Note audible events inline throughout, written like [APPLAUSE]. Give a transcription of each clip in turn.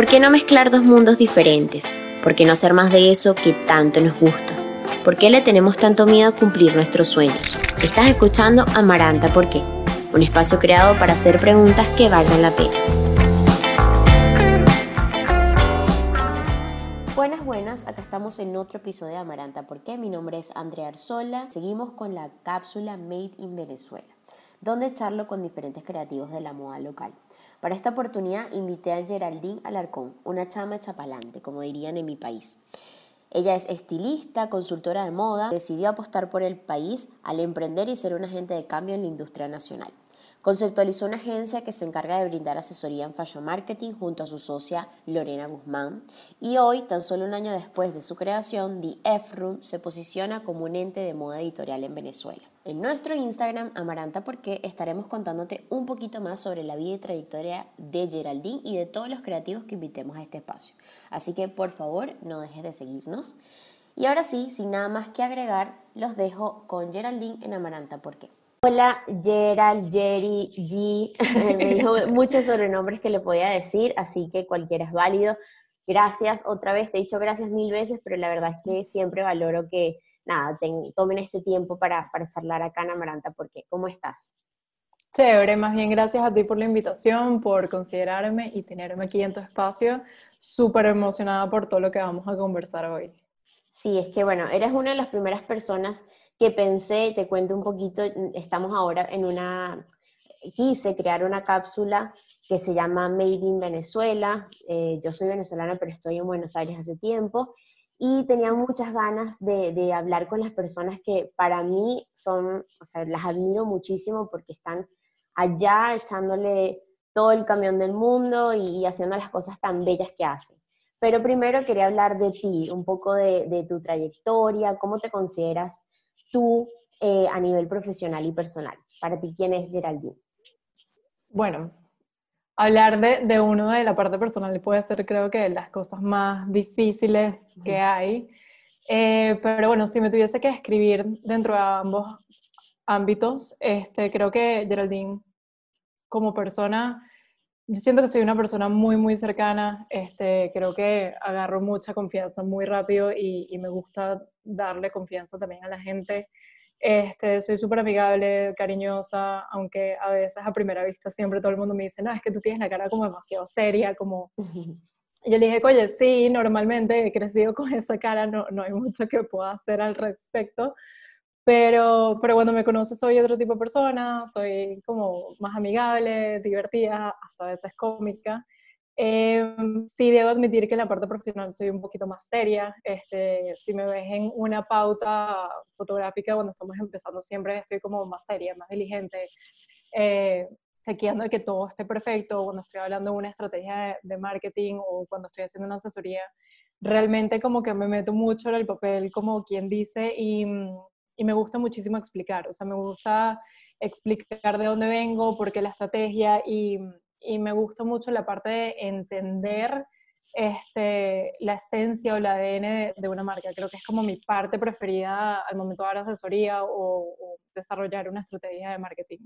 ¿Por qué no mezclar dos mundos diferentes? ¿Por qué no ser más de eso que tanto nos gusta? ¿Por qué le tenemos tanto miedo a cumplir nuestros sueños? Estás escuchando Amaranta ¿Por qué? Un espacio creado para hacer preguntas que valgan la pena. Buenas, buenas, acá estamos en otro episodio de Amaranta ¿Por qué? Mi nombre es Andrea Arzola. Seguimos con la cápsula Made in Venezuela, donde charlo con diferentes creativos de la moda local. Para esta oportunidad invité a Geraldine Alarcón, una chama chapalante, como dirían en mi país. Ella es estilista, consultora de moda, decidió apostar por el país al emprender y ser un agente de cambio en la industria nacional. Conceptualizó una agencia que se encarga de brindar asesoría en fashion marketing junto a su socia Lorena Guzmán y hoy, tan solo un año después de su creación, The F-Room se posiciona como un ente de moda editorial en Venezuela. En nuestro Instagram, Amaranta Porque, estaremos contándote un poquito más sobre la vida y trayectoria de Geraldine y de todos los creativos que invitemos a este espacio. Así que por favor, no dejes de seguirnos. Y ahora sí, sin nada más que agregar, los dejo con Geraldine en Amaranta Porque. Hola, Gerald, Jerry, G. [LAUGHS] Me dijo muchos sobrenombres que le podía decir, así que cualquiera es válido. Gracias otra vez, te he dicho gracias mil veces, pero la verdad es que siempre valoro que, nada, tomen este tiempo para, para charlar acá en Amaranta, porque ¿cómo estás? Chévere, más bien gracias a ti por la invitación, por considerarme y tenerme aquí en tu espacio. Súper emocionada por todo lo que vamos a conversar hoy. Sí, es que bueno, eres una de las primeras personas que pensé, te cuento un poquito, estamos ahora en una, quise crear una cápsula que se llama Made in Venezuela. Eh, yo soy venezolana, pero estoy en Buenos Aires hace tiempo y tenía muchas ganas de, de, hablar con las personas que para mí son, o sea, las admiro muchísimo porque están allá echándole todo el camión del mundo y, haciendo las cosas tan bellas que hacen. Pero primero quería hablar de ti, un poco de, de tu trayectoria, cómo te consideras tú eh, a nivel profesional y personal? Para ti, ¿quién es Geraldine? Bueno, hablar de, de uno de la parte personal puede ser creo que de las cosas más difíciles que hay. Eh, pero bueno, si me tuviese que escribir dentro de ambos ámbitos, este, creo que Geraldine como persona, yo siento que soy una persona muy, muy cercana, este, creo que agarro mucha confianza muy rápido y, y me gusta darle confianza también a la gente. Este, soy súper amigable, cariñosa, aunque a veces a primera vista siempre todo el mundo me dice, no, es que tú tienes la cara como demasiado seria, como... [LAUGHS] Yo le dije, oye, sí, normalmente he crecido con esa cara, no, no hay mucho que pueda hacer al respecto, pero, pero cuando me conoces soy otro tipo de persona, soy como más amigable, divertida, hasta a veces cómica. Eh, sí, debo admitir que en la parte profesional soy un poquito más seria. Este, si me ves en una pauta fotográfica cuando estamos empezando, siempre estoy como más seria, más diligente, eh, chequeando de que todo esté perfecto. Cuando estoy hablando de una estrategia de, marketing o cuando estoy haciendo una asesoría, realmente como que me meto mucho en el papel como quien dice y, y me gusta muchísimo explicar. O sea, me gusta explicar de dónde vengo, por qué la estrategia y y me gusta mucho la parte de entender este, la esencia o el ADN de, una marca. Creo que es como mi parte preferida al momento de dar asesoría o, desarrollar una estrategia de marketing.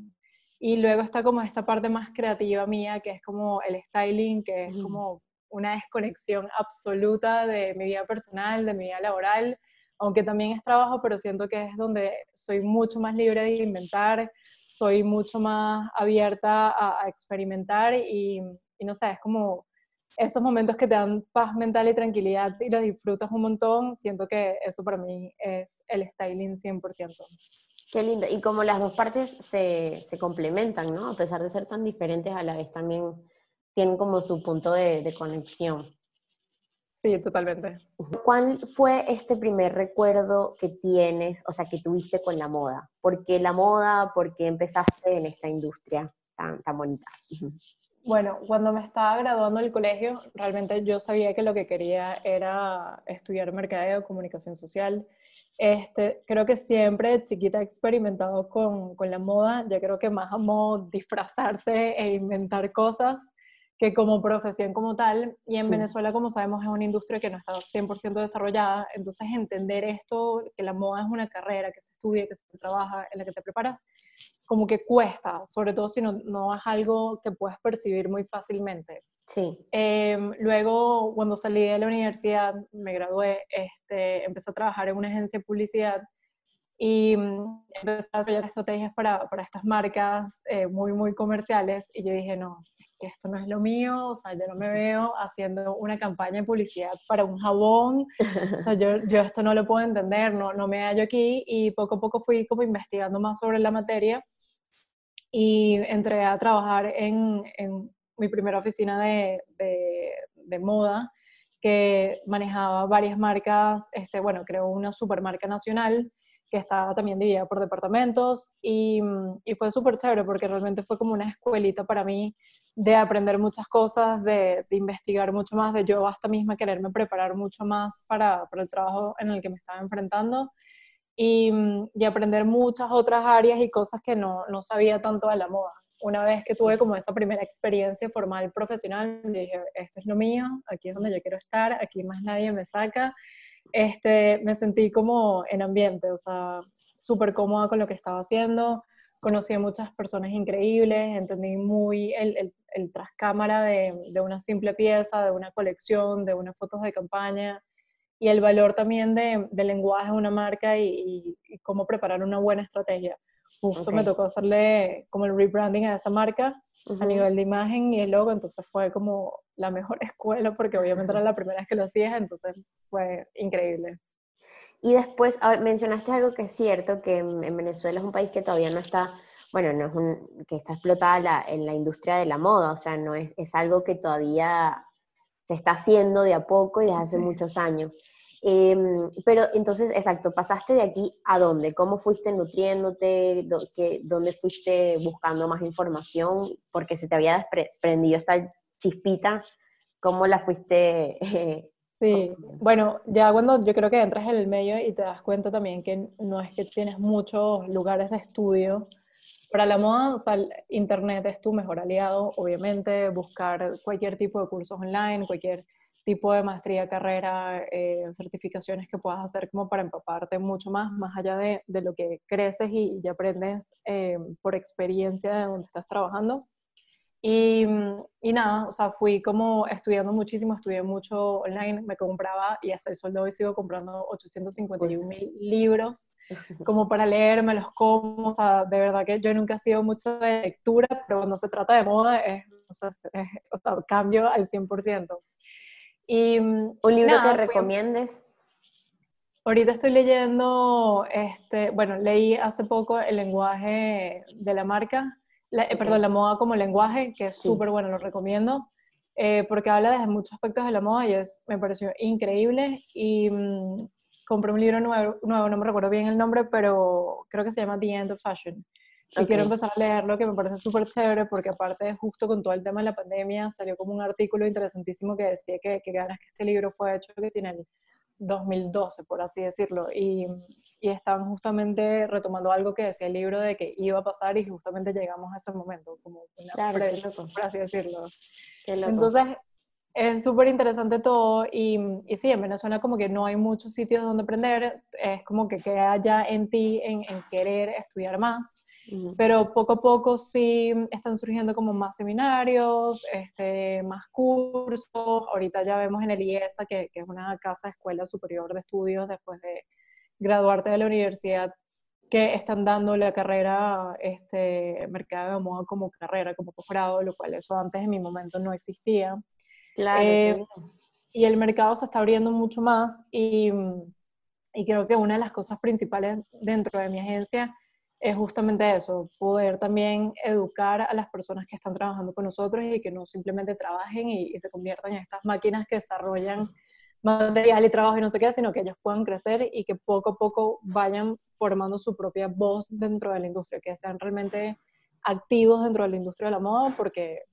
Y luego está como esta parte más creativa mía, que es como el styling, que es como una desconexión absoluta de mi vida personal, de mi vida laboral, aunque también es trabajo, pero siento que es donde soy mucho más libre de inventar, soy mucho más abierta a, experimentar y, no sé, es como esos momentos que te dan paz mental y tranquilidad y los disfrutas un montón, siento que eso para mí es el styling 100%. Qué lindo. Y como las dos partes se, se complementan, ¿no? A pesar de ser tan diferentes, a la vez también tienen como su punto de, de conexión. Sí, totalmente. ¿Cuál fue este primer recuerdo que tienes, o sea, que tuviste con la moda? ¿Por qué la moda? ¿Por qué empezaste en esta industria tan, tan bonita? Bueno, cuando me estaba graduando del colegio, realmente yo sabía que lo que quería era estudiar mercadeo, comunicación social. Este, creo que siempre de chiquita he experimentado con, con la moda, ya creo que más amo disfrazarse e inventar cosas que como profesión como tal, y en Venezuela, como sabemos, es una industria que no está 100% desarrollada, entonces entender esto, que la moda es una carrera, que se estudia, que se trabaja, en la que te preparas, como que cuesta, sobre todo si no, no es algo que puedes percibir muy fácilmente. Sí. Em, luego, cuando salí de la universidad, me gradué, este, empecé a trabajar en una agencia de publicidad y mm, empecé a desarrollar estrategias para, para estas marcas eh, muy, muy comerciales y yo dije, no, que esto no es lo mío, o sea, yo no me veo haciendo una campaña de publicidad para un jabón, o sea, [LAUGHS] yo, yo esto no lo puedo entender, no, no me hallo aquí y poco a poco fui como investigando más sobre la materia y entré a trabajar en, en mi primera oficina de, de, de, moda que manejaba varias marcas, este, bueno, creo una supermarca nacional que estaba también dividida por departamentos y, fue súper chévere porque realmente fue como una escuelita para mí de aprender muchas cosas, de, investigar mucho más, de yo hasta misma quererme preparar mucho más para, el trabajo en el que me estaba enfrentando y, y, aprender muchas otras áreas y cosas que no, no sabía tanto de la moda. Una vez que tuve como esa primera experiencia formal profesional, dije, esto es lo mío, aquí es donde yo quiero estar, aquí más nadie me saca. Este, me sentí como en ambiente, o sea, súper cómoda con lo que estaba haciendo, conocí a muchas personas increíbles, entendí muy el, el, el tras cámara de, de, una simple pieza, de una colección, de unas fotos de campaña y el valor también de, de lenguaje de una marca y, y, y, cómo preparar una buena estrategia. Justo okay. me tocó hacerle como el rebranding a esa marca uh -huh. a nivel de imagen y el logo, entonces fue como la mejor [LAUGHS] escuela porque obviamente era la primera vez que lo hacías, entonces fue increíble. Y después ver, mencionaste algo que es cierto, que en, en, Venezuela es un país que todavía no está, bueno, no es un, que está explotada la, en la industria de la moda, o sea, no es, es, algo que todavía se está haciendo de a poco y desde hace sí. muchos años. Eh, pero entonces, exacto, pasaste de aquí a dónde, cómo fuiste nutriéndote, do, que, dónde fuiste buscando más información, porque se te había desprendido esta chispita, cómo la fuiste eh, Sí, bueno, ya cuando yo creo que entras en el medio y te das cuenta también que no es que tienes muchos lugares de estudio. Para la moda, o sea, Internet es tu mejor aliado, obviamente, buscar cualquier tipo de cursos online, cualquier tipo de maestría, carrera, eh, certificaciones que puedas hacer como para empaparte mucho más, más allá de, de lo que creces y, y aprendes eh, por experiencia de donde estás trabajando. Y, y, nada, o sea, fui como estudiando muchísimo, estudié mucho online, me compraba y hasta el sueldo hoy sigo comprando 851 mil libros [LAUGHS] como para leerme los como, o sea, de verdad que yo nunca he sido mucho de lectura, pero cuando se trata de moda es, o sea, es, o sea cambio al 100%. Y, ¿Un libro nada, que recomiendes? Ahorita estoy leyendo, este, bueno, leí hace poco El lenguaje de la marca, la, eh, perdón, la moda como lenguaje, que es súper sí. bueno, lo recomiendo, eh, porque habla desde muchos aspectos de la moda y es, me pareció increíble. Y mmm, compré un libro nuevo, nuevo, no me recuerdo bien el nombre, pero creo que se llama The End of Fashion. Y okay. quiero empezar a leerlo, que me parece súper chévere, porque aparte, justo con todo el tema de la pandemia, salió como un artículo interesantísimo que decía que, que ganas que este libro fue hecho que sin el 2012, por así decirlo. Y, y estaban justamente retomando algo que decía el libro de que iba a pasar y justamente llegamos a ese momento, como una claro, predicción, por así decirlo. Entonces, es súper interesante todo y, y, sí, en Venezuela como que no hay muchos sitios donde aprender, es como que queda ya en ti en, en querer estudiar más. Pero poco a poco sí están surgiendo como más seminarios, este, más cursos. Ahorita ya vemos en el IESA, que, que es una casa escuela superior de estudios después de, graduarte de la universidad que están dando la carrera, este, mercado de moda como carrera, como posgrado, lo cual eso antes en mi momento no existía. Claro. Eh, y el mercado se está abriendo mucho más y, y creo que una de las cosas principales dentro de mi agencia es justamente eso, poder también educar a las personas que están trabajando con nosotros y que no simplemente trabajen y, y se conviertan en estas máquinas que desarrollan material y trabajo y no sé qué, sino que ellos puedan crecer y que poco a poco vayan formando su propia voz dentro de la industria, que sean realmente activos dentro de la industria de la moda, porque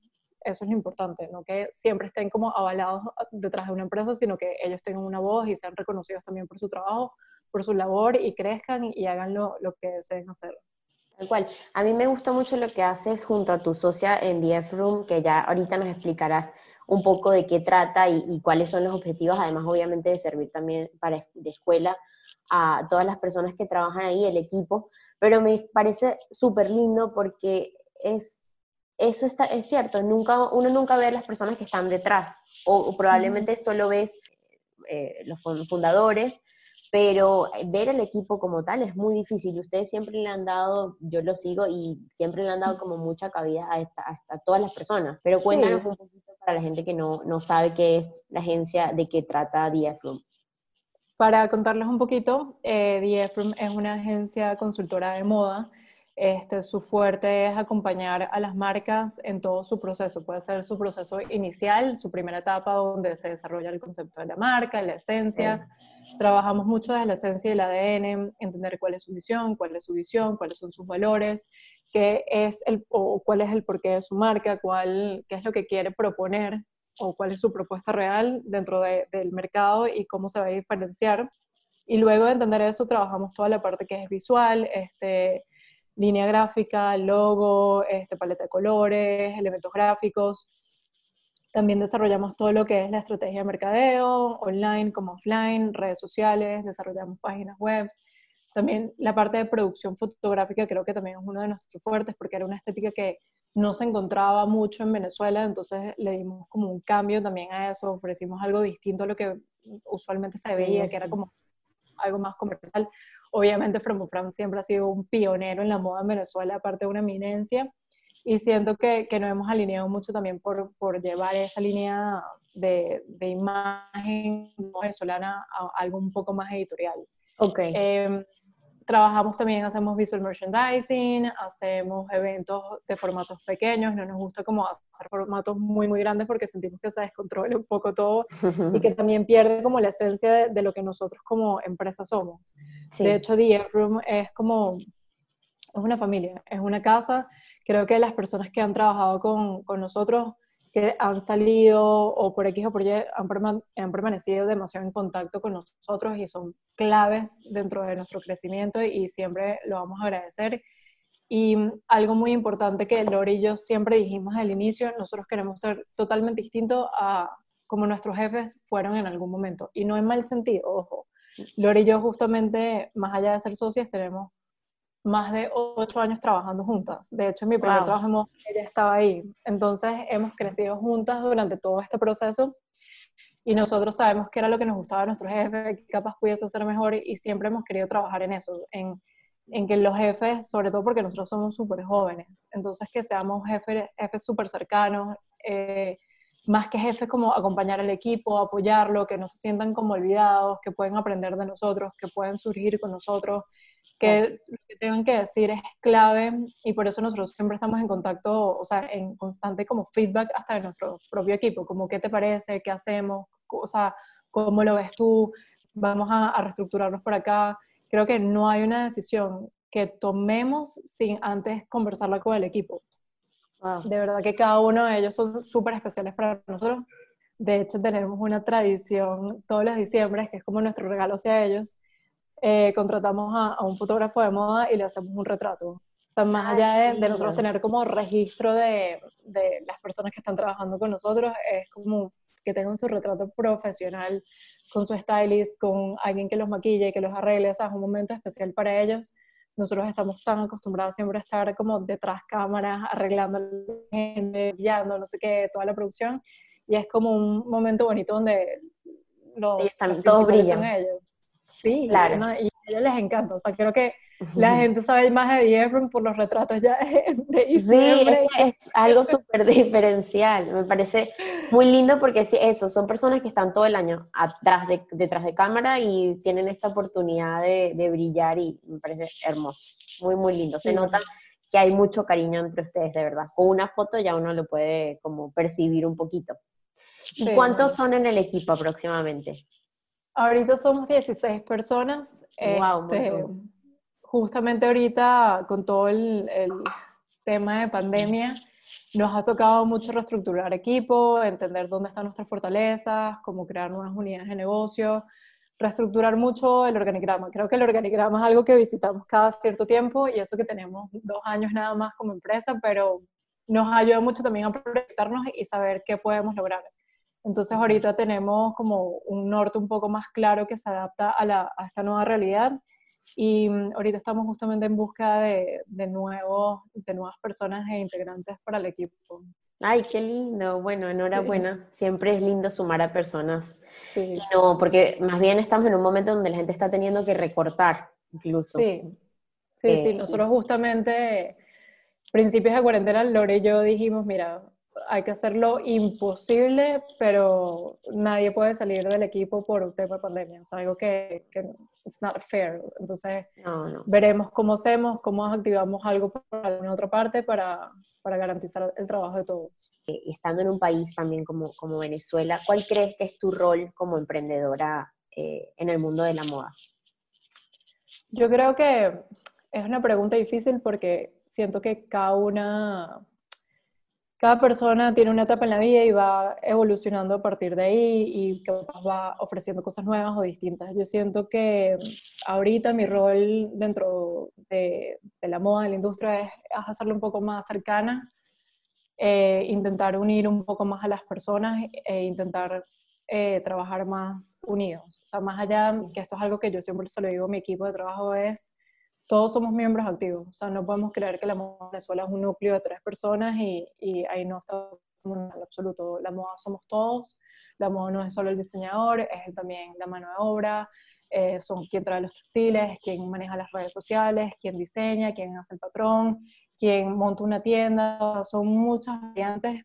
eso es lo importante, no que siempre estén como avalados detrás de una empresa, sino que ellos tengan una voz y sean reconocidos también por su trabajo, por su labor y crezcan y hagan lo, lo que deseen hacer. Tal cual. A mí me gusta mucho lo que haces junto a tu socia en DF Room, que ya ahorita nos explicarás un poco de qué trata y, y, cuáles son los objetivos, además obviamente de servir también para de escuela a todas las personas que trabajan ahí, el equipo, pero me parece súper lindo porque es eso está, es cierto, nunca, uno nunca ve a las personas que están detrás, o, probablemente solo ves eh, los fundadores, pero ver el equipo como tal es muy difícil. Ustedes siempre le han dado, yo lo sigo, y siempre le han dado como mucha cabida a, a todas las personas. Pero cuéntanos un poquito para la gente que no, no sabe qué es la agencia, de qué trata DFRoom. Para contarles un poquito, eh, es una agencia consultora de moda este, su fuerte es acompañar a las marcas en todo su proceso. Puede ser su proceso inicial, su primera etapa donde se desarrolla el concepto de la marca, la esencia. Trabajamos mucho desde la esencia y el ADN, entender cuál es su misión, cuál es su visión, cuáles son sus valores, qué es el, o cuál es el porqué de su marca, cuál, qué es lo que quiere proponer o cuál es su propuesta real dentro del mercado y cómo se va a diferenciar. Y luego de entender eso, trabajamos toda la parte que es visual, este, línea gráfica, logo, este, paleta de colores, elementos gráficos. También desarrollamos todo lo que es la estrategia de mercadeo, online como offline, redes sociales, desarrollamos páginas web. También la parte de producción fotográfica creo que también es uno de nuestros fuertes porque era una estética que no se encontraba mucho en Venezuela, entonces le dimos como un cambio también a eso, ofrecimos algo distinto a lo que usualmente se veía, que era como algo más comercial. Obviamente From Fram siempre ha sido un pionero en la moda en Venezuela, aparte de una eminencia, y siento que, que nos hemos alineado mucho también por, por llevar esa línea de, de, imagen venezolana a algo un poco más editorial. Ok. Eh, trabajamos también, hacemos visual merchandising, hacemos eventos de formatos pequeños, no nos gusta como hacer formatos muy, muy grandes porque sentimos que se descontrola un poco todo y que [LAUGHS] también pierde como la esencia de, lo que nosotros como empresa somos. De hecho, The Room es como, es una familia, es una casa. Creo que las personas que han trabajado con, con nosotros que han salido o por X o por Y han, han, permanecido demasiado en contacto con nosotros y son claves dentro de nuestro crecimiento y siempre lo vamos a agradecer. Y algo muy importante que Lori y yo siempre dijimos al inicio, nosotros queremos ser totalmente distintos a como nuestros jefes fueron en algún momento. Y no en mal sentido, ojo. Lori y yo justamente, más allá de ser socias, tenemos más de ocho años trabajando juntas. De hecho, en mi primer trabajo ella estaba ahí. Entonces, hemos crecido juntas durante todo este proceso y nosotros sabemos qué era lo que nos gustaba a nuestro jefe, qué capaz pudiese ser mejor y siempre hemos querido trabajar en eso, en, en que los jefes, sobre todo porque nosotros somos súper jóvenes, entonces que seamos jefes jefes súper cercanos, eh, más que jefes como acompañar al equipo, apoyarlo, que no se sientan como olvidados, que pueden aprender de nosotros, que pueden surgir con nosotros, que lo que tengan que decir es clave y por eso nosotros siempre estamos en contacto, o sea, en constante como feedback hasta de nuestro propio equipo, como qué te parece, qué hacemos, o sea, cómo lo ves tú, vamos a, reestructurarnos por acá. Creo que no hay una decisión que tomemos sin antes conversarla con el equipo. De verdad que cada uno de ellos son súper especiales para nosotros. De hecho, tenemos una tradición todos los diciembre, que es como nuestro regalo hacia ellos, eh, contratamos a, un fotógrafo de moda y le hacemos un retrato. O más allá de, de, nosotros tener como registro de, de, las personas que están trabajando con nosotros, es como que tengan su retrato profesional con su stylist, con alguien que los maquille, que los arregle, o sea, es un momento especial para ellos. Nosotros estamos tan acostumbrados siempre a estar como detrás cámaras, arreglando a la gente, guiando, no sé qué, toda la producción, y es como un momento bonito donde los, están todos brillan. ellos. Sí, claro. y a ellos les encanta. O sea, creo que la gente sabe más de Diefron por los retratos ya [LAUGHS] de diciembre. Sí, es, algo súper diferencial. Me parece muy lindo porque sí, eso, son personas que están todo el año atrás de, detrás de cámara y tienen esta oportunidad de, de brillar y me parece hermoso. Muy, muy lindo. Se nota que hay mucho cariño entre ustedes, de verdad. Con una foto ya uno lo puede como percibir un poquito. ¿Y cuántos son en el equipo aproximadamente? Ahorita somos 16 personas. Este, justamente ahorita, con todo el, tema de pandemia, nos ha tocado mucho reestructurar equipo, entender dónde están nuestras fortalezas, cómo crear nuevas unidades de negocio, reestructurar mucho el organigrama. Creo que el organigrama es algo que visitamos cada cierto tiempo y eso que tenemos dos años nada más como empresa, pero nos ayuda mucho también a proyectarnos y saber qué podemos lograr. Entonces ahorita tenemos como un norte un poco más claro que se adapta a, la, a esta nueva realidad y mm, ahorita estamos justamente en busca de, de, nuevos, de nuevas personas e integrantes para el equipo. Ay, qué lindo. Bueno, enhorabuena. Siempre es lindo sumar a personas. Sí. no, porque más bien estamos en un momento donde la gente está teniendo que recortar, incluso. Sí, sí, sí. Eh, Nosotros justamente, principios de cuarentena, Lore y yo dijimos, mira, hay que hacerlo imposible, pero nadie puede salir del equipo por un tema de pandemia. O sea, algo que, que it's not fair. Entonces, veremos cómo hacemos, cómo activamos algo por alguna otra parte para, para garantizar el trabajo de todos. Eh, estando en un país también como, como Venezuela, ¿cuál crees que es tu rol como emprendedora eh, en el mundo de la moda? Yo creo que es una pregunta difícil porque siento que cada una cada persona tiene una etapa en la vida y va evolucionando a partir de ahí y va ofreciendo cosas nuevas o distintas. Yo siento que ahorita mi rol dentro de, la moda, de la industria, es, hacerlo un poco más cercana, eh, intentar unir un poco más a las personas e intentar eh, trabajar más unidos. O sea, más allá, que esto es algo que yo siempre se lo digo a mi equipo de trabajo, es todos somos miembros activos, o sea, no podemos creer que la moda Venezuela es un núcleo de tres personas y, y ahí no estamos en absoluto. La moda somos todos, la moda no es solo el diseñador, es también la mano de obra, eh, son quien trae los textiles, quien maneja las redes sociales, quien diseña, quien hace el patrón, quien monta una tienda, son muchas variantes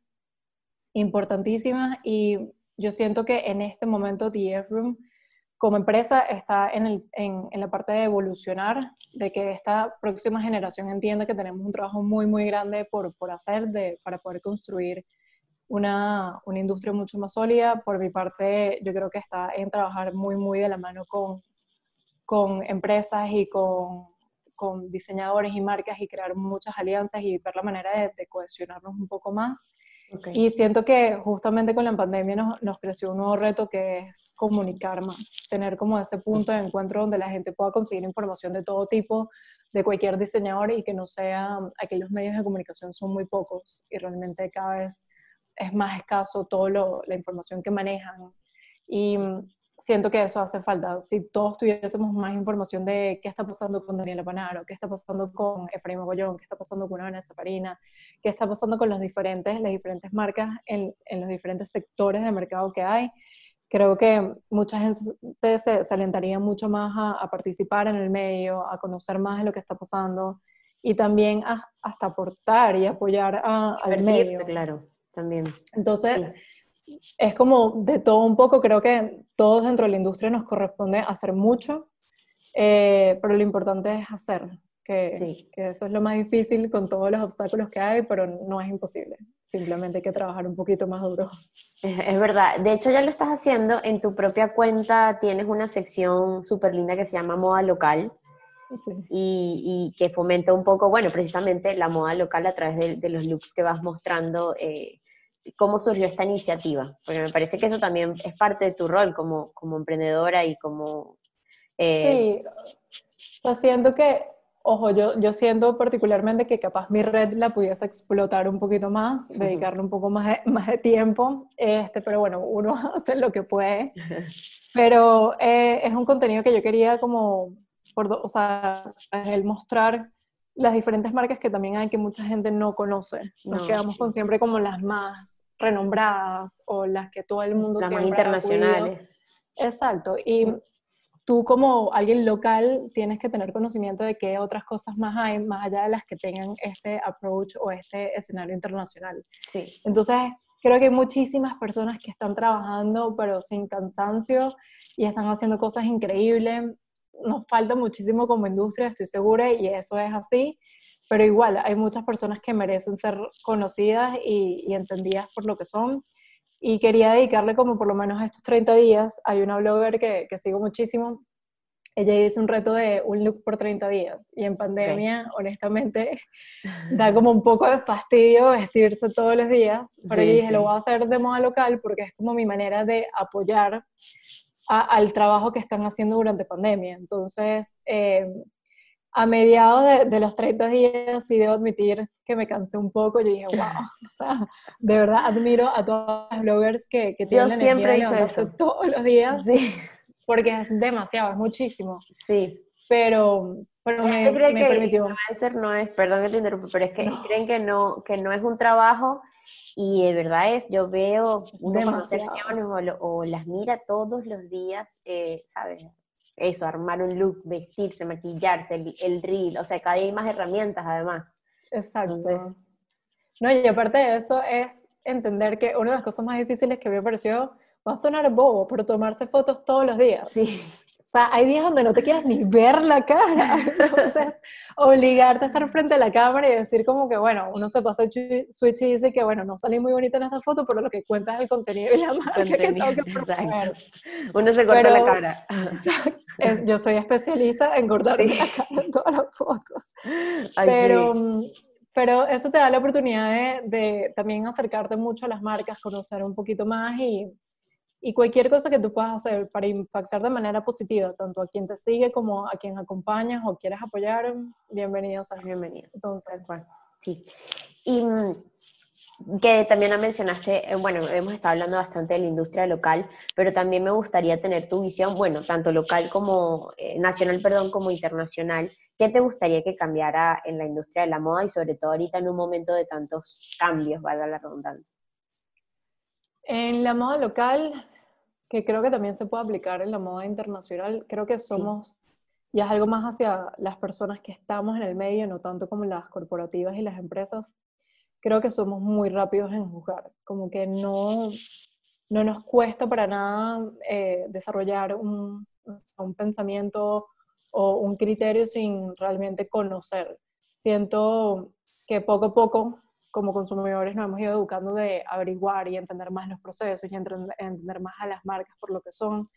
importantísimas y yo siento que en este momento The Room como empresa está en, el, en, en, la parte de evolucionar, de que esta próxima generación entienda que tenemos un trabajo muy, muy grande por, por hacer de, para poder construir una, una, industria mucho más sólida. Por mi parte, yo creo que está en trabajar muy, muy de la mano con, con empresas y con, con diseñadores y marcas y crear muchas alianzas y ver la manera de, de cohesionarnos un poco más y siento que justamente con la pandemia nos, nos, creció un nuevo reto que es comunicar más, tener como ese punto de encuentro donde la gente pueda conseguir información de todo tipo, de cualquier diseñador y que no sea, aquellos medios de comunicación son muy pocos y realmente cada vez es más escaso toda la información que manejan. Y siento que eso hace falta. Si todos tuviésemos más información de qué está pasando con Daniela Panaro, qué está pasando con Efraín Mogollón, qué está pasando con Vanessa Farina, qué está pasando con los diferentes, las diferentes marcas en, en, los diferentes sectores de mercado que hay, creo que mucha gente se, se alentaría mucho más a, a, participar en el medio, a conocer más de lo que está pasando y también a, hasta aportar y apoyar a, al medio. Claro, también. Entonces es como de todo un poco, creo que todos dentro de la industria nos corresponde hacer mucho, eh, pero lo importante es hacer, que, que, eso es lo más difícil con todos los obstáculos que hay, pero no es imposible, simplemente hay que trabajar un poquito más duro. Es, verdad, de hecho ya lo estás haciendo, en tu propia cuenta tienes una sección súper linda que se llama Moda Local. Y, y, que fomenta un poco, bueno, precisamente la moda local a través de, de los looks que vas mostrando eh, cómo surgió esta iniciativa, porque me parece que eso también es parte de tu rol como, como emprendedora y como... Eh... Sí, o sea, siento que, ojo, yo, yo siento particularmente que capaz mi red la pudiese explotar un poquito más, dedicarle un poco más de, [LAUGHS] más de tiempo, este, pero bueno, uno [LAUGHS] hace lo que puede, [LAUGHS] pero eh, es un contenido que yo quería como, por, o sea, el mostrar las diferentes marcas que también hay que mucha gente no conoce. Nos quedamos con siempre como las más renombradas o las que todo el mundo las más internacionales. Exacto. Y tú como alguien local tienes que tener conocimiento de qué otras cosas más hay, más allá de las que tengan este approach o este escenario internacional. Sí. Entonces, creo que hay muchísimas personas que están trabajando, pero sin cansancio, y están haciendo cosas increíbles nos falta muchísimo como industria, estoy segura, y eso es así, pero igual hay muchas personas que merecen ser conocidas y, entendidas por lo que son. Y quería dedicarle como por lo menos estos 30 días. Hay una blogger que, que sigo muchísimo. Ella hizo un reto de un look por 30 días. Y en pandemia, honestamente, da como un poco de fastidio vestirse todos los días. Pero yo dije, lo voy a hacer de moda local porque es como mi manera de apoyar al trabajo que están haciendo durante pandemia. Entonces, eh, a mediados de, los 30 días, sí debo admitir que me cansé un poco. Yo dije, wow, [LAUGHS] o sea, de verdad admiro a todos los bloggers que, que tienen Yo siempre he dicho eso. todos los días. Porque es demasiado, es muchísimo. Sí. pero, pero me, cree me que permitió. no es, perdón que te interrumpa, pero es que creen que no, que no es un trabajo y de verdad es, yo veo unas secciones o, o, las mira todos los días, eh, ¿sabes? Eso, armar un look, vestirse, maquillarse, el, el, reel, o sea, cada día hay más herramientas además. Exacto. no, y aparte de eso es entender que una de las cosas más difíciles que me pareció, va a sonar bobo, pero tomarse fotos todos los días. Sí. O sea, hay días donde no te quieres ni ver la cara. [LAUGHS] Entonces, obligarte a estar frente a la cámara y decir como que, bueno, uno se pasa el switch y dice que, bueno, no salí muy bonita en esta foto, pero lo que cuenta es el contenido y la marca que tengo que [LAUGHS] Uno se corta la cara. [LAUGHS] yo soy especialista en cortarme la cara en todas las fotos. pero, pero eso te da la oportunidad de, de también acercarte mucho a las marcas, conocer un poquito más y y cualquier cosa que tú puedas hacer para impactar de manera positiva, tanto a quien te sigue como a quien acompañas o quieres apoyar, bienvenidos a bienvenido. Entonces, bueno, sí. Y mm, que también mencionaste, eh, bueno, hemos estado hablando bastante de la industria local, pero también me gustaría tener tu visión, bueno, tanto local como, eh, nacional, perdón, como internacional. ¿Qué te gustaría que cambiara en la industria de la moda y sobre todo ahorita en un momento de tantos cambios, valga la redundancia? En la moda local, que creo que también se puede aplicar en la moda internacional, creo que somos, ya es algo más hacia las personas que estamos en el medio, no tanto como las corporativas y las empresas, creo que somos muy rápidos en juzgar, como que no, no nos cuesta para nada eh, desarrollar un, un pensamiento o un criterio sin realmente conocer. Siento que poco a poco como consumidores nos hemos ido educando de averiguar y entender más los procesos y entender más a las marcas por lo que son.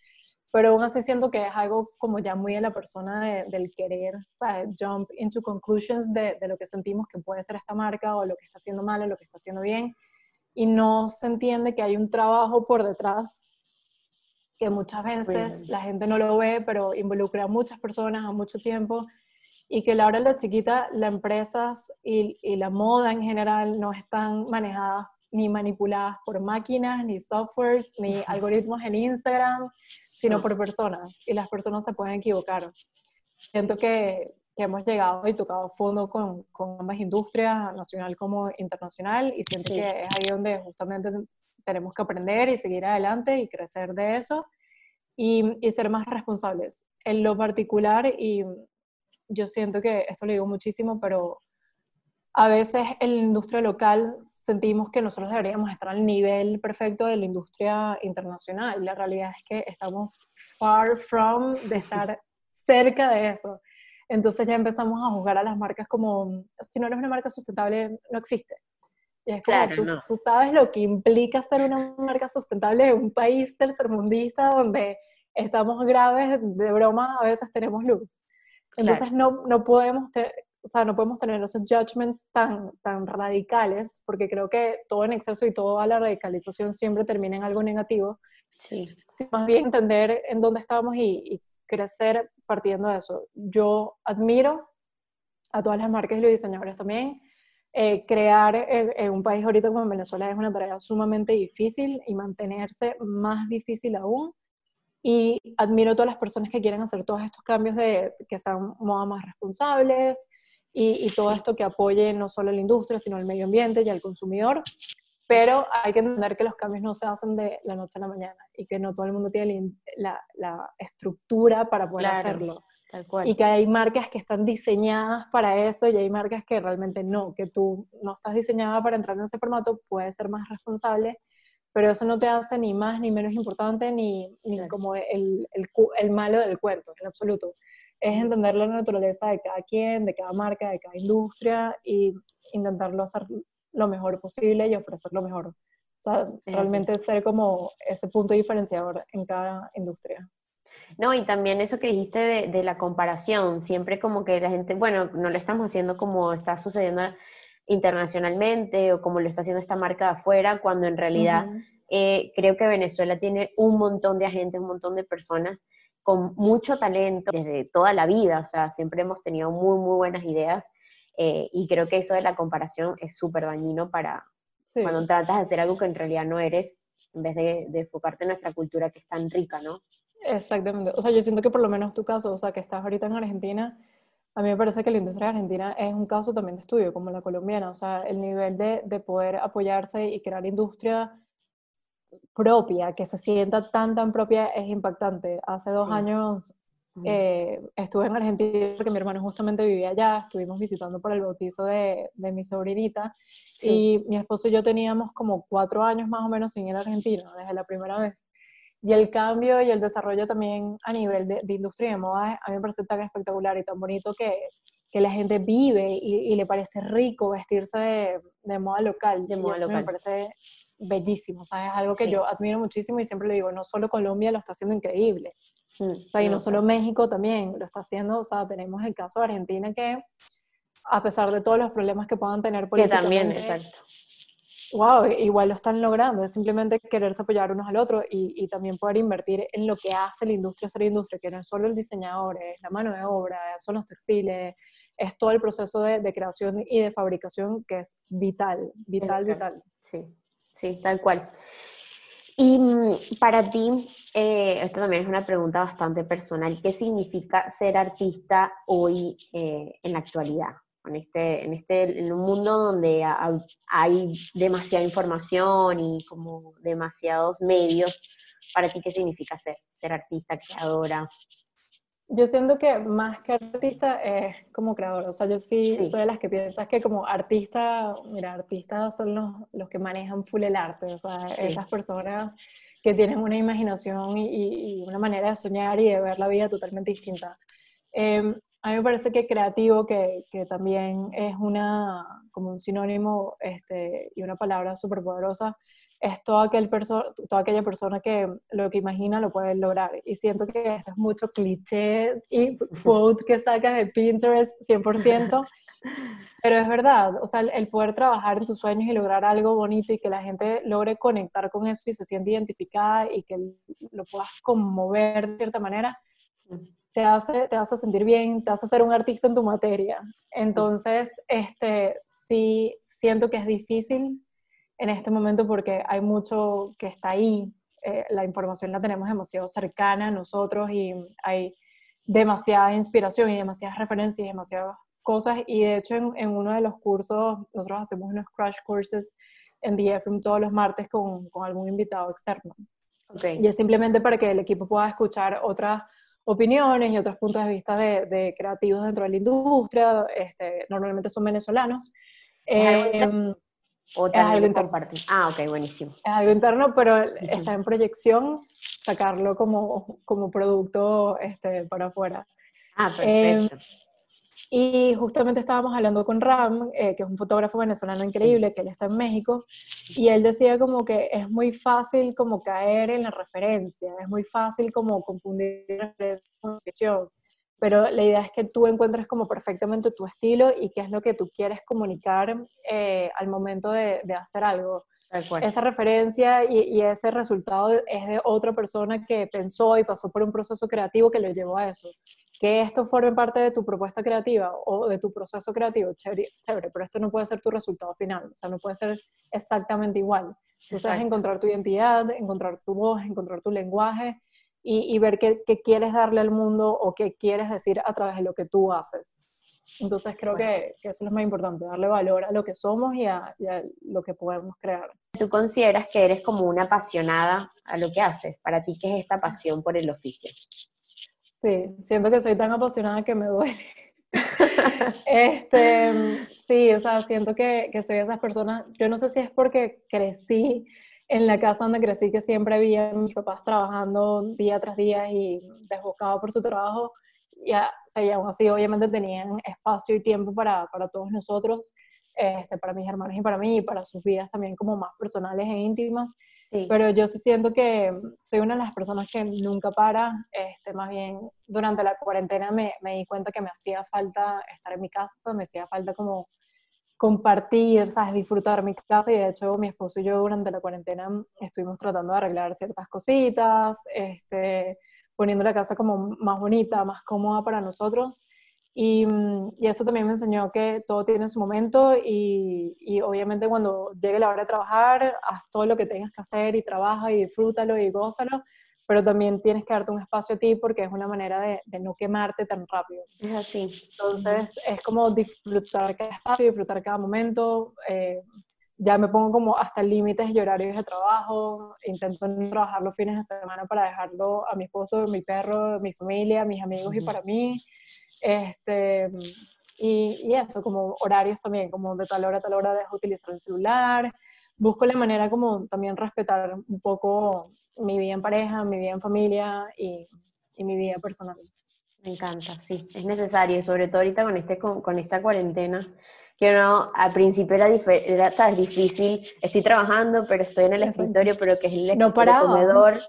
Pero aún así siento que es algo como ya muy de la persona del querer, ¿sabes? Jump into conclusions de, de, lo que sentimos que puede ser esta marca o lo que está haciendo mal o lo que está haciendo bien. Y no se entiende que hay un trabajo por detrás que muchas veces la gente no lo ve, pero involucra a muchas personas a mucho tiempo y que la hora de la chiquita, las empresas y, y, la moda en general no están manejadas ni manipuladas por máquinas, ni softwares, ni algoritmos en Instagram, sino por personas. Y las personas se pueden equivocar. Siento que, que hemos llegado y tocado fondo con, con, ambas industrias, nacional como internacional, y siento que es ahí donde justamente tenemos que aprender y seguir adelante y crecer de eso y, y ser más responsables. En lo particular, y yo siento que esto lo digo muchísimo, pero a veces en la industria local sentimos que nosotros deberíamos estar al nivel perfecto de la industria internacional. La realidad es que estamos far from de estar [LAUGHS] cerca de eso. Entonces ya empezamos a juzgar a las marcas como, si no eres una marca sustentable, no existe. Y es como, tú, tú, sabes lo que implica ser una marca sustentable en un país tercermundista donde estamos graves, de broma a veces tenemos luz. Entonces no, no, podemos o sea, no podemos tener esos judgments tan, tan radicales, porque creo que todo en exceso y toda la radicalización siempre termina en algo negativo. Sí. Más bien entender en dónde estamos y, crecer partiendo de eso. Yo admiro a todas las marcas y los diseñadores también. Eh, crear en, en, un país ahorita como Venezuela es una tarea sumamente difícil y mantenerse más difícil aún. Y admiro a todas las personas que quieren hacer todos estos cambios de que sean modas más responsables y, y, todo esto que apoye no solo a la industria, sino al medio ambiente y al consumidor. Pero hay que entender que los cambios no se hacen de la noche a la mañana y que no todo el mundo tiene la, la estructura para poder hacerlo. Tal cual. Y que hay marcas que están diseñadas para eso y hay marcas que realmente no, que tú no estás diseñada para entrar en ese formato, puedes ser más responsable pero eso no te hace ni más ni menos importante ni, ni como el, el, el, malo del cuento, en absoluto. Es entender la naturaleza de cada quien, de cada marca, de cada industria y intentarlo hacer lo mejor posible y ofrecer lo mejor. O sea, realmente ser como ese punto diferenciador en cada industria. No, y también eso que dijiste de, de, la comparación, siempre como que la gente, bueno, no lo estamos haciendo como está sucediendo internacionalmente o como lo está haciendo esta marca de afuera, cuando en realidad eh, creo que Venezuela tiene un montón de agentes, un montón de personas con mucho talento desde toda la vida, o sea, siempre hemos tenido muy, muy buenas ideas eh, y creo que eso de la comparación es súper dañino para cuando tratas de hacer algo que en realidad no eres, en vez de, de enfocarte en nuestra cultura que es tan rica, ¿no? Exactamente. O sea, yo siento que por lo menos tu caso, o sea, que estás ahorita en Argentina, a mí me parece que la industria argentina es un caso también de estudio, como la colombiana. O sea, el nivel de, de poder apoyarse y crear industria propia, que se sienta tan, tan propia, es impactante. Hace dos años eh, estuve en Argentina porque mi hermano justamente vivía allá, estuvimos visitando por el bautizo de, de mi sobrinita y mi esposo y yo teníamos como cuatro años más o menos sin ir a Argentina desde la primera vez. Y el cambio y el desarrollo también a nivel de, industria de moda a mí me parece tan espectacular y tan bonito que, que la gente vive y, y, le parece rico vestirse de, de moda local. De moda local. Me parece bellísimo, o sea, es algo que yo admiro muchísimo y siempre le digo, no solo Colombia lo está haciendo increíble, mm, o sea, y no solo México también lo está haciendo, o sea, tenemos el caso de Argentina que, a pesar de todos los problemas que puedan tener políticamente, que también, exacto. Wow, igual lo están logrando, es simplemente quererse apoyar unos al otro y, y, también poder invertir en lo que hace la industria ser industria, que no es solo el diseñador, es la mano de obra, son los textiles, es todo el proceso de, de creación y de fabricación que es vital, vital, vital. Sí sí, tal cual. Y mm, para ti, eh, esta también es una pregunta bastante personal, ¿qué significa ser artista hoy eh, en la actualidad? En, este, en, este, en un mundo donde hay demasiada información y como demasiados medios, ¿para ti qué significa ser, ser artista, creadora? Yo siento que más que artista es como creador. O sea, yo sí, soy de las que piensas que como artista, mira, artistas son los, los que manejan full el arte. O sea, esas personas que tienen una imaginación y, y, una manera de soñar y de ver la vida totalmente distinta. Em, a mí me parece que creativo, que, que, también es una, como un sinónimo este, y una palabra súper poderosa, es toda, aquel toda aquella persona que lo que imagina lo puede lograr. Y siento que esto es mucho cliché y quote que sacas de Pinterest 100%, pero es verdad, o sea, el poder trabajar en tus sueños y lograr algo bonito y que la gente logre conectar con eso y se siente identificada y que lo puedas conmover de cierta manera, te hace, te hace sentir bien, te hace ser un artista en tu materia. Entonces, este, sí, siento que es difícil en este momento porque hay mucho que está ahí, eh, la información la tenemos demasiado cercana a nosotros y hay demasiada inspiración y demasiadas referencias y demasiadas cosas y de hecho en, uno de los cursos nosotros hacemos unos crash courses en DFM todos los martes con, con algún invitado externo. Y es simplemente para que el equipo pueda escuchar otras opiniones y otros puntos de vista de, creativos dentro de la industria, este, normalmente son venezolanos. ¿O es algo interno. Ah, ok, buenísimo. Es algo interno, pero está en proyección sacarlo como, como producto este, para afuera. Ah, perfecto. Em, y justamente estábamos hablando con Ram, eh, que es un fotógrafo venezolano increíble, que él está en México, y él decía como que es muy fácil como caer en la referencia, es muy fácil como confundir la referencia pero la idea es que tú encuentres como perfectamente tu estilo y qué es lo que tú quieres comunicar eh, al momento de, de, hacer algo. Esa referencia y, y, ese resultado es de otra persona que pensó y pasó por un proceso creativo que lo llevó a eso. Que esto forme parte de tu propuesta creativa o de tu proceso creativo, chévere, chévere pero esto no puede ser tu resultado final, o sea, no puede ser exactamente igual. Tú sabes encontrar tu identidad, encontrar tu voz, encontrar tu lenguaje y, ver qué, quieres darle al mundo o qué quieres decir a través de lo que tú haces. Entonces creo que, eso es lo más importante, darle valor a lo que somos y a, lo que podemos crear. ¿Tú consideras que eres como una apasionada a lo que haces? ¿Para ti qué es esta pasión por el oficio? Sí, siento que soy tan apasionada que me duele. [LAUGHS] este, sí, o sea, siento que, que soy de esas personas, yo no sé si es porque crecí en la casa donde crecí, que siempre había mis papás trabajando día tras día y desbocados por su trabajo, ya, o sea, y aún así obviamente tenían espacio y tiempo para, para todos nosotros, este, para mis hermanos y para mí, y para sus vidas también como más personales e íntimas. Pero yo sí siento que soy una de las personas que nunca para, este, más bien durante la cuarentena me, me di cuenta que me hacía falta estar en mi casa, me hacía falta como compartir, ¿sabes? disfrutar mi casa y de hecho mi esposo y yo durante la cuarentena estuvimos tratando de arreglar ciertas cositas, este, poniendo la casa como más bonita, más cómoda para nosotros y, y eso también me enseñó que todo tiene su momento y, y, obviamente cuando llegue la hora de trabajar, haz todo lo que tengas que hacer y trabaja y disfrútalo y gózalo, pero también tienes que darte un espacio a ti porque es una manera de, de no quemarte tan rápido. Es así. Entonces, es como disfrutar cada espacio, disfrutar cada momento. Eh, ya me pongo como hasta límites y horarios de trabajo, intento no trabajar los fines de semana para dejarlo a mi esposo, mi perro, mi familia, mis amigos y para mí. Este, y, y, eso, como horarios también, como de tal hora a tal hora dejo utilizar el celular. Busco la manera como también respetar un poco mi vida en pareja, mi vida en familia y, y mi vida personal. Me encanta, sí, es necesario, sobre todo ahorita con, este, con, con esta cuarentena, que no, al principio era, era, ¿sabes? difícil, estoy trabajando, pero estoy en el escritorio, pero que es el, no comedor.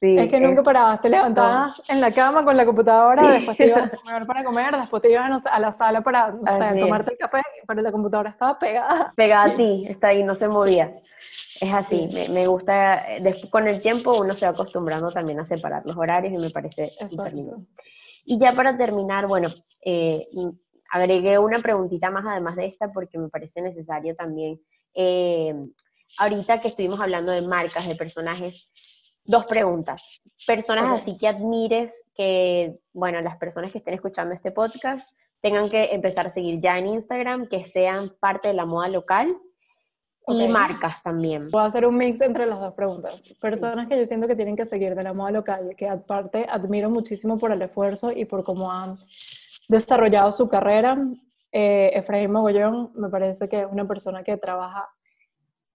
Sí, es que nunca parabas, te levantabas en la cama con la computadora, después te ibas a [LAUGHS] comer para comer, después te ibas a la sala para, no sé, tomarte el café, pero la computadora estaba pegada. Pegada a [LAUGHS] ti, está ahí, no se movía. Es así, me, me, gusta, después, con el tiempo uno se va acostumbrando también a separar los horarios y me parece súper lindo. Y ya para terminar, bueno, eh, agregué una preguntita más además de esta porque me parece necesario también. Eh, ahorita que estuvimos hablando de marcas, de personajes, dos preguntas. Personas así que admires que, bueno, las personas que estén escuchando este podcast tengan que empezar a seguir ya en Instagram, que sean parte de la moda local y marcas también. Puedo hacer un mix entre las dos preguntas. Personas que yo siento que tienen que seguir de la moda local, que aparte admiro muchísimo por el esfuerzo y por cómo han desarrollado su carrera. Eh, Efraín Mogollón me parece que es una persona que trabaja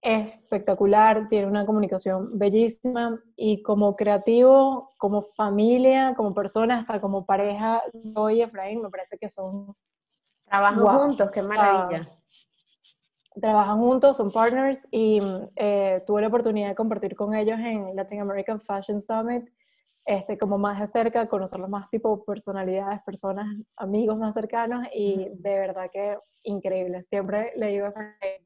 espectacular, tiene una comunicación bellísima y como creativo, como familia, como persona, hasta como pareja, yo y Efraín me parece que son... Trabajan juntos, qué maravilla. trabajan juntos, son partners y eh, tuve la oportunidad de compartir con ellos en Latin American Fashion Summit este, como más de cerca, conocerlos más tipo personalidades, personas, amigos más cercanos y de verdad que increíble. Siempre le digo que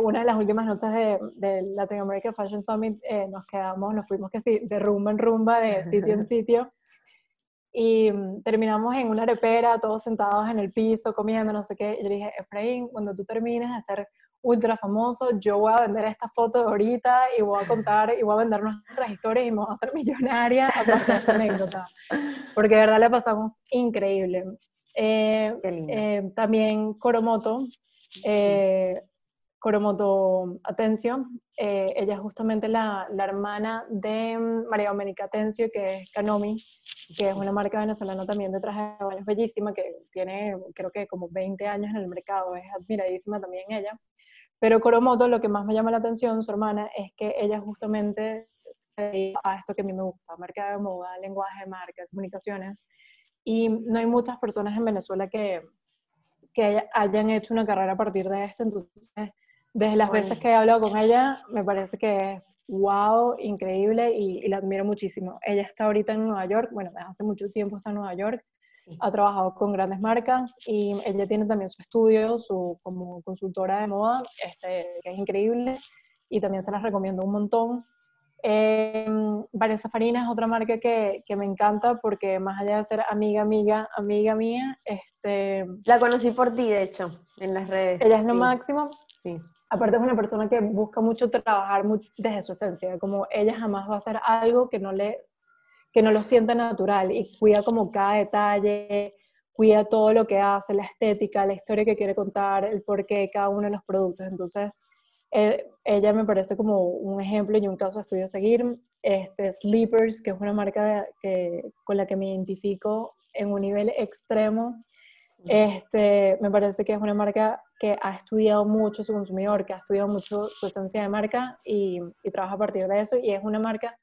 una de las últimas noches de, de Latin American Fashion Summit eh, nos quedamos, nos fuimos que sí, de rumba en rumba, de [LAUGHS] sitio en sitio. Y mm, terminamos en una arepera, todos sentados en el piso, comiendo, no sé qué. Y yo dije, Efraín, cuando tú termines de hacer ultra famoso, yo voy a vender esta foto ahorita y voy a contar y voy a vender nuestras historias y me voy a hacer millonaria a partir de esta anécdota. Porque de verdad le pasamos increíble. Eh, eh, también Coromoto, eh, Coromoto Atencio, ella es justamente la, la, hermana de María Doménica Atencio, que es Canomi, que es una marca venezolana también de trajes de baños bellísima, que tiene creo que como 20 años en el mercado, es admiradísima también ella. Pero Coromoto, lo que más me llama la atención, su hermana, es que ella justamente se dedica a esto que a mí me gusta, marca de moda, lenguaje de marca, comunicaciones. Y no hay muchas personas en Venezuela que, que hayan hecho una carrera a partir de esto. Entonces, desde las veces que he hablado con ella, me parece que es wow, increíble y, y, la admiro muchísimo. Ella está ahorita en Nueva York, bueno, desde hace mucho tiempo está en Nueva York ha trabajado con grandes marcas y ella tiene también su estudio, su como consultora de moda, este, que es increíble y también se las recomiendo un montón. Eh, Vanessa Farina es otra marca que, que, me encanta porque más allá de ser amiga, amiga, amiga mía, este... La conocí por ti, de hecho, en las redes. Ella es lo máximo. Sí. Aparte es una persona que busca mucho trabajar desde su esencia, como ella jamás va a hacer algo que no le que no lo sienta natural y cuida como cada detalle, cuida todo lo que hace, la estética, la historia que quiere contar, el porqué de cada uno de los productos. Entonces, eh, ella me parece como un ejemplo y un caso de estudio a seguir. Este, Sleepers, que es una marca que, con la que me identifico en un nivel extremo. Este, me parece que es una marca que ha estudiado mucho su consumidor, que ha estudiado mucho su esencia de marca y, y trabaja a partir de eso. Y es una marca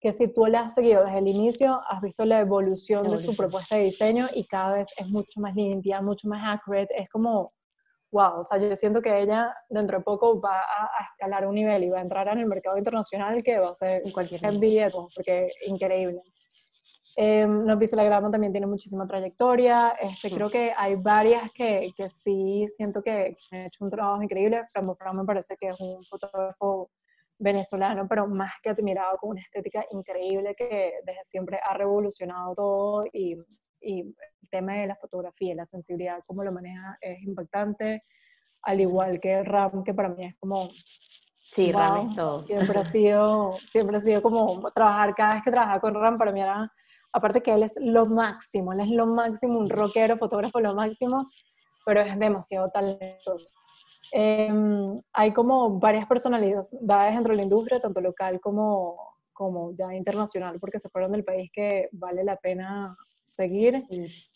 que si tú la has seguido desde el inicio, has visto la evolución, de su propuesta de diseño y cada vez es mucho más limpia, mucho más accurate, es como, wow, o sea, yo siento que ella dentro de poco va a, escalar un nivel y va a entrar en el mercado internacional que va a ser en cualquier billete, porque es increíble. Eh, no la grama también tiene muchísima trayectoria, este, creo que hay varias que, que sí siento que, han hecho un trabajo increíble, Frambo me parece que es un fotógrafo venezolano, pero más que admirado, con una estética increíble que desde siempre ha revolucionado todo y, y el tema de la fotografía, la sensibilidad, cómo lo maneja es impactante, al igual que Ram, que para mí es como Sí, Ram es todo. Siempre ha sido, siempre ha sido como trabajar, cada vez que trabajaba con Ram para mí era, aparte que él es lo máximo, él es lo máximo, un rockero, fotógrafo lo máximo, pero es demasiado talentoso. Em, hay como varias personalidades dentro de la industria, tanto local como, como ya internacional, porque se fueron del país que vale la pena seguir,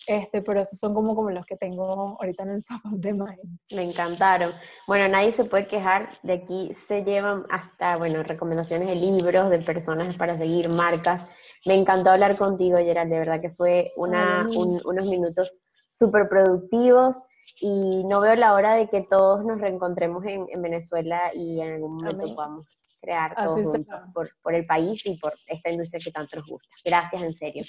este, pero esos son como, como los que tengo ahorita en el top of the mind. Me encantaron. Bueno, nadie se puede quejar, de aquí se llevan hasta, bueno, recomendaciones de libros, de personas para seguir, marcas. Me encantó hablar contigo, Gerald, de verdad que fue una, unos minutos súper productivos y no veo la hora de que todos nos reencontremos en, en Venezuela y en algún momento podamos crear todos juntos por, por, el país y por esta industria que tanto nos gusta. Gracias, en serio.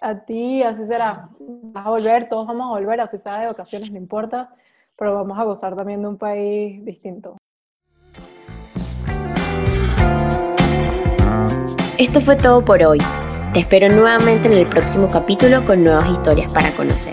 A ti, así será. Vas a volver, todos vamos a volver, así sea de vacaciones, no importa, pero vamos a gozar también de un país distinto. Esto fue todo por hoy. Te espero nuevamente en el próximo capítulo con nuevas historias para conocer.